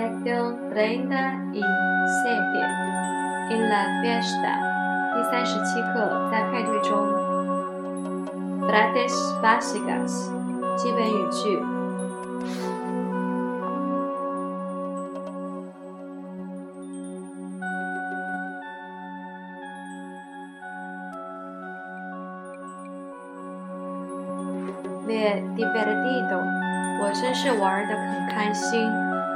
La don Brenda in sabia in la fiesta。第三十七课，在派对中。Prates básicas，基本语句。Me divertido，我真是玩的很开心。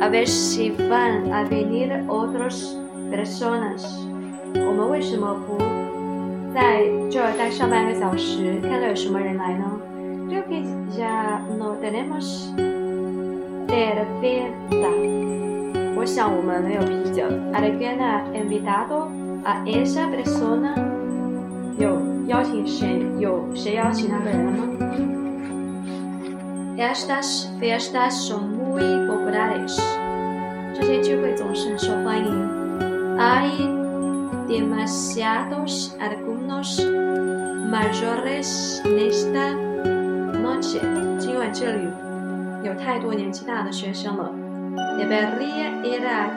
a ver si van a venir otras personas. personas。我们为什么不在这儿待上半个小时，看到有什么人来呢？Creo que ya no tenemos cerveza。我想我们没有啤酒。¿Alguien ha invitado a esa persona？有邀请谁？有谁邀请那个人了吗？Estas festas são muito populares. 这些聚会总是很受欢迎。Hay demasiados algunos mayores nesta noche. 今晚这里有太多年纪大的学生了。Debería ir a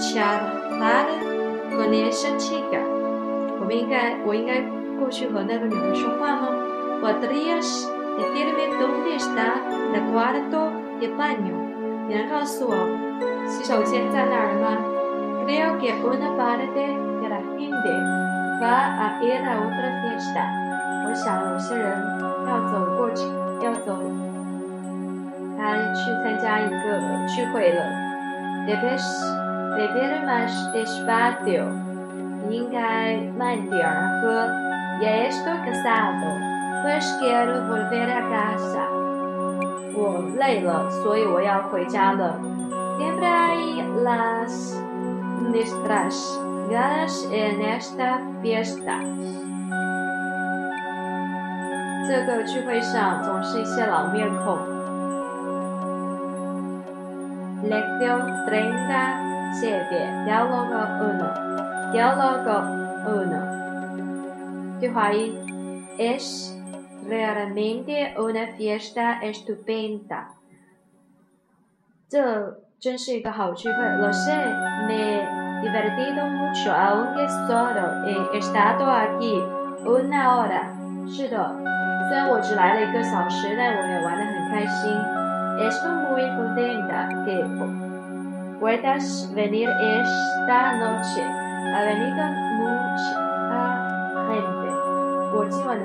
charlar con esa chica. 我们应该，我应该过去和那个女人说话吗？Podrías d Estemos desd el cuarto y baño。你能告诉我，洗手间在那儿吗？Creo que una parte de la gente va a ir a otra fiesta。我想有些人要走过去，要走。他去参加一个聚会了。Debes beber más despacio。你应该慢点儿喝。Ya e s t o s cansado。Quiero volver a casa。我累了，所以我要回家了。Debrai las nitras, galas en esta fiesta。这个聚会上总是一些老面孔。Letio trinda, ciebi diálogo uno, diálogo uno. 对话一，Es realmente una fiesta estupenda. Lo sé, me divertido mucho, aunque solo he estado aquí una hora. 是的，虽然我只来了一个小时，但我也玩得很开心。Estoy muy contenta que puedas venir esta noche. Ha venido mucha gente. 我今晚能。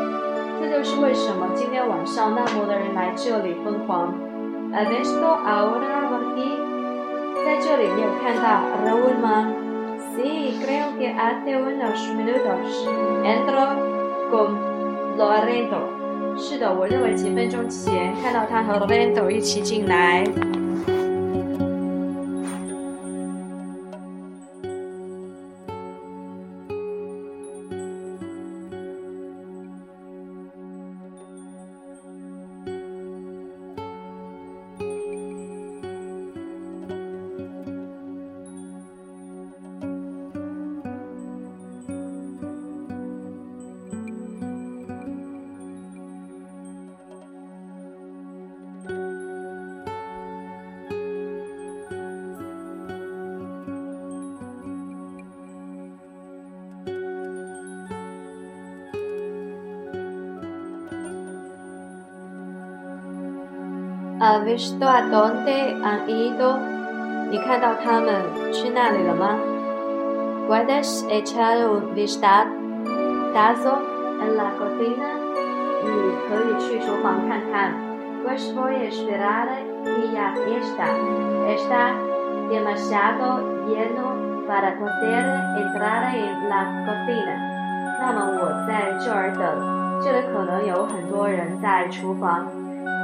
这就是为什么今天晚上那么多人来这里疯狂。在这里，你有看到 Raúl 吗？是，我认为大 n 有十分钟，Entró con Lorenzo。是的，我认为几分钟前看到他和 Lorenzo 一起进来。Avistó a dónde han ido？你看到他们去那里了吗？¿Vedes e c h a r l v i s t a ¿Dónde? En la cocina。你可以去厨房看看 p u i e r e s verlo? ¿Ya está? ¿Está? Demasiado lleno para poder entrar en la cocina。那么我在这儿等，这里可能有很多人在厨房。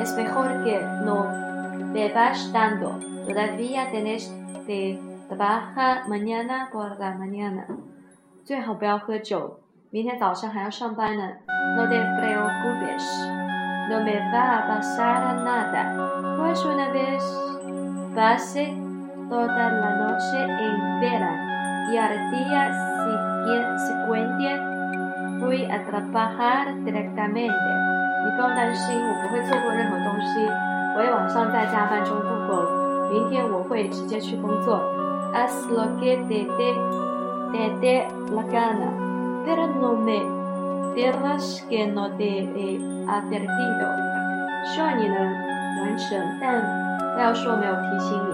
es mejor que no bebas tanto. Todavía tienes de trabajar mañana por la mañana. no te preocupes. No me va a pasar nada. Pues una vez pase toda la noche en y al día siguiente 你不用担心，我不会错过任何东西。我也晚上在加班中度过。明天我会直接去工作。希望你能完成，但不要说我没有提醒你。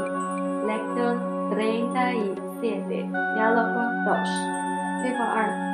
配方二。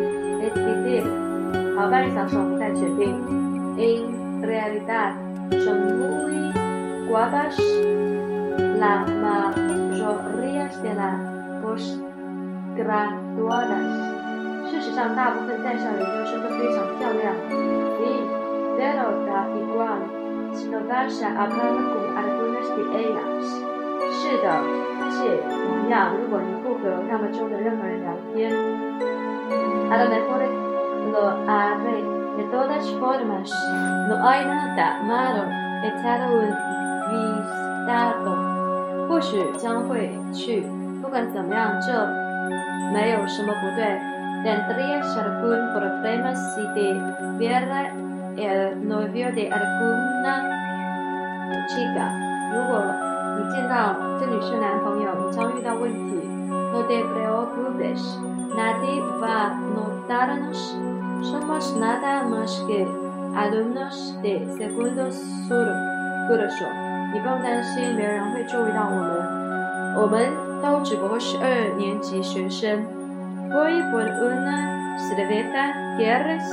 Estive. 好，半小时后再决定 In realidad somos guapas. La mayoría de las. Porque v e r d a d a s 事实上，大部分在校研究生都非常漂亮 Sí. De lo da igual. No vas a hablar con algunos de ellos. Sí. Gracias. 同样，如果你不和那么重的任何人聊天。A lo mejor lo haré. De todas formas, no hay nada malo. Echar un vistazo. ¿Tendrías algún problema si te viera el novio de alguna chica. No te preocupes. Nadie 当然不是，什么是 nada más que alumnos de segundo s o 基本上是没有人会注意到我们，我都只不过是二年级学生。Voy por una cerveza, ¿quieres?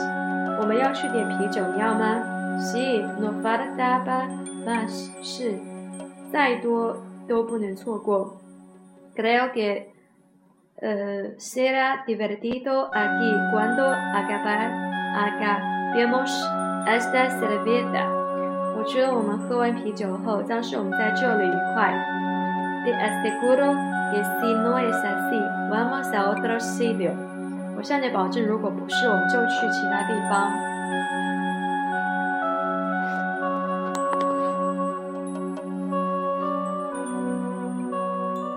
我们要去点啤酒，你要吗？Sí, no falta nada más。是，再多都不能错过。Gracias. Uh, será divertido aquí cuando acabar, acabemos esta cerveza. 我觉得我们喝完啤酒后将使我们在这里愉快。Te aseguro que si no es así, vamos a otro sitio.